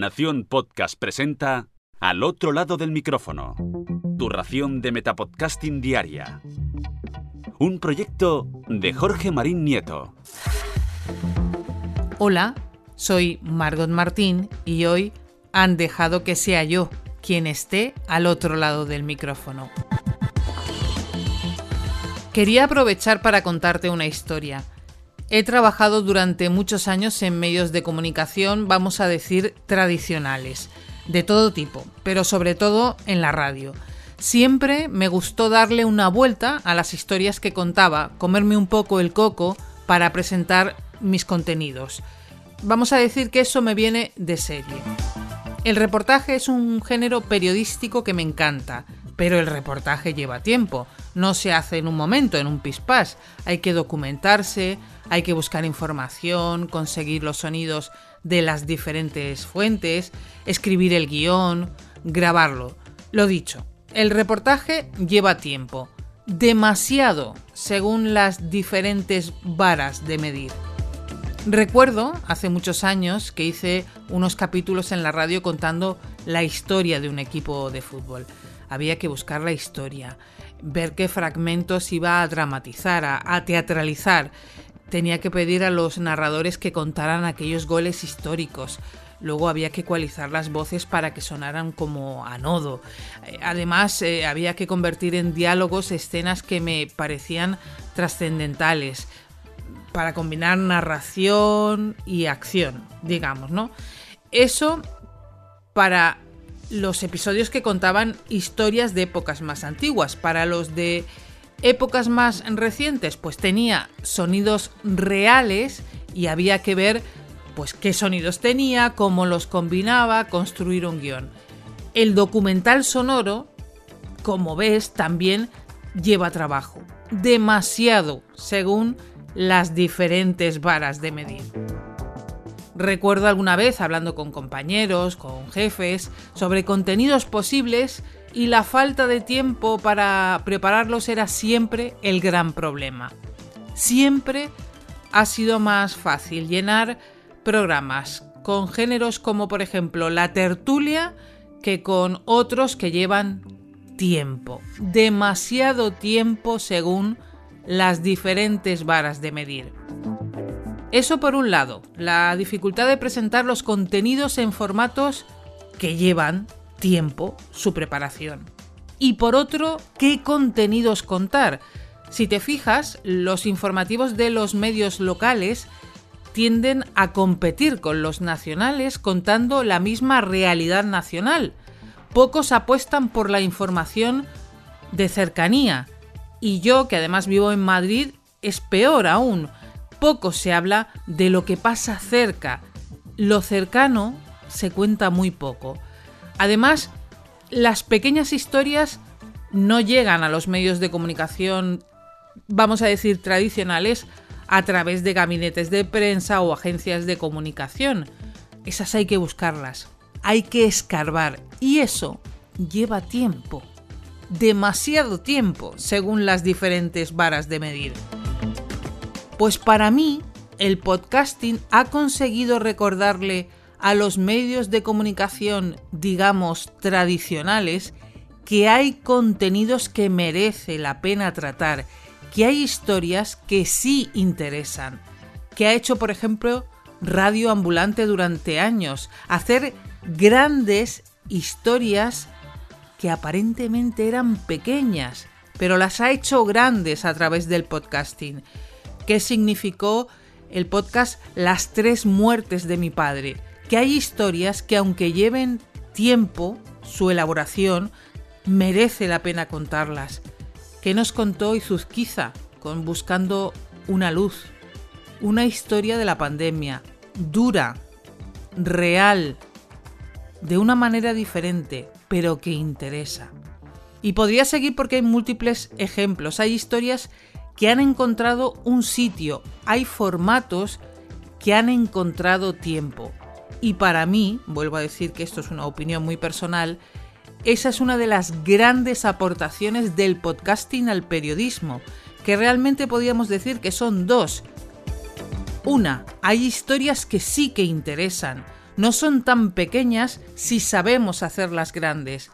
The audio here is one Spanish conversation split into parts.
Nación Podcast presenta Al otro lado del micrófono. Tu ración de Metapodcasting Diaria. Un proyecto de Jorge Marín Nieto. Hola, soy Margot Martín y hoy han dejado que sea yo quien esté al otro lado del micrófono. Quería aprovechar para contarte una historia. He trabajado durante muchos años en medios de comunicación, vamos a decir, tradicionales, de todo tipo, pero sobre todo en la radio. Siempre me gustó darle una vuelta a las historias que contaba, comerme un poco el coco para presentar mis contenidos. Vamos a decir que eso me viene de serie. El reportaje es un género periodístico que me encanta, pero el reportaje lleva tiempo, no se hace en un momento, en un pispás. Hay que documentarse, hay que buscar información, conseguir los sonidos de las diferentes fuentes, escribir el guion, grabarlo. Lo dicho, el reportaje lleva tiempo, demasiado, según las diferentes varas de medir. Recuerdo hace muchos años que hice unos capítulos en la radio contando la historia de un equipo de fútbol. Había que buscar la historia, ver qué fragmentos iba a dramatizar, a, teatralizar. Tenía que pedir a los narradores que contaran aquellos goles históricos. Luego había que ecualizar las voces para que sonaran como a nodo. Eh, además, eh, había que convertir en diálogos escenas que me parecían trascendentales para combinar narración y acción, digamos, ¿no? Eso para los episodios que contaban historias de épocas más antiguas. Para los de épocas más recientes, pues tenía sonidos reales y había que ver pues qué sonidos tenía, cómo los combinaba, construir un guion. El documental sonoro, como ves, también lleva trabajo. Demasiado, según las diferentes varas de medir. Recuerdo alguna vez hablando con compañeros, con jefes, sobre contenidos posibles y la falta de tiempo para prepararlos era siempre el gran problema. Siempre ha sido más fácil llenar programas con géneros como por ejemplo la tertulia que con otros que llevan tiempo, demasiado tiempo según las diferentes varas de medir. Eso por un lado, la dificultad de presentar los contenidos en formatos que llevan tiempo su preparación. Y por otro, ¿qué contenidos contar? Si te fijas, los informativos de los medios locales tienden a competir con los nacionales contando la misma realidad nacional. Pocos apuestan por la información de cercanía, y yo, que además vivo en Madrid, es peor aún. Poco se habla de lo que pasa cerca. Lo cercano se cuenta muy poco. Además, las pequeñas historias no llegan a los medios de comunicación, vamos a decir, tradicionales a través de gabinetes de prensa o agencias de comunicación. Esas hay que buscarlas, hay que escarbar y eso lleva tiempo demasiado tiempo, según las diferentes varas de medir. Pues para mí, el podcasting ha conseguido recordarle a los medios de comunicación, digamos, tradicionales, que hay contenidos que merece la pena tratar, que hay historias que sí interesan, que ha hecho, por ejemplo, Radio Ambulante durante años, hacer grandes historias que aparentemente eran pequeñas, pero las ha hecho grandes a través del podcasting. ¿Qué significó el podcast Las tres muertes de mi padre? Que hay historias que aunque lleven tiempo, su elaboración, merece la pena contarlas. ¿Qué nos contó Izuzquiza con Buscando una luz? Una historia de la pandemia, dura, real, de una manera diferente, pero que interesa. Y podría seguir porque hay múltiples ejemplos. Hay historias que han encontrado un sitio, hay formatos que han encontrado tiempo. Y para mí, vuelvo a decir que esto es una opinión muy personal, esa es una de las grandes aportaciones del podcasting al periodismo, que realmente podríamos decir que son dos. Una, hay historias que sí que interesan, no son tan pequeñas si sabemos hacerlas grandes.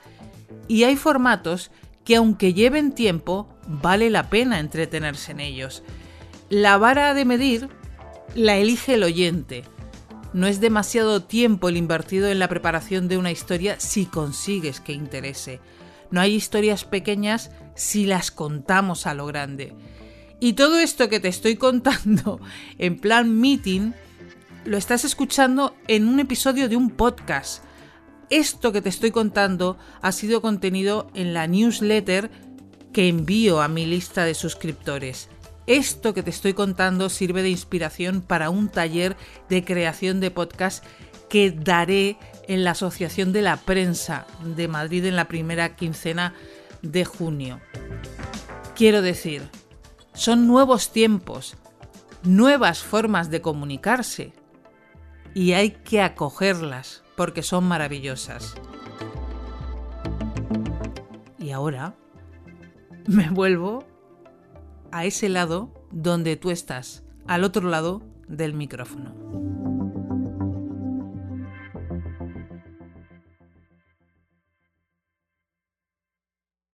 Y hay formatos que aunque lleven tiempo, vale la pena entretenerse en ellos. La vara de medir la elige el oyente. No es demasiado tiempo el invertido en la preparación de una historia si consigues que interese. No hay historias pequeñas si las contamos a lo grande. Y todo esto que te estoy contando en plan meeting, lo estás escuchando en un episodio de un podcast. Esto que te estoy contando ha sido contenido en la newsletter que envío a mi lista de suscriptores. Esto que te estoy contando sirve de inspiración para un taller de creación de podcast que daré en la Asociación de la Prensa de Madrid en la primera quincena de junio. Quiero decir, son nuevos tiempos, nuevas formas de comunicarse y hay que acogerlas porque son maravillosas. Y ahora me vuelvo a ese lado donde tú estás, al otro lado del micrófono.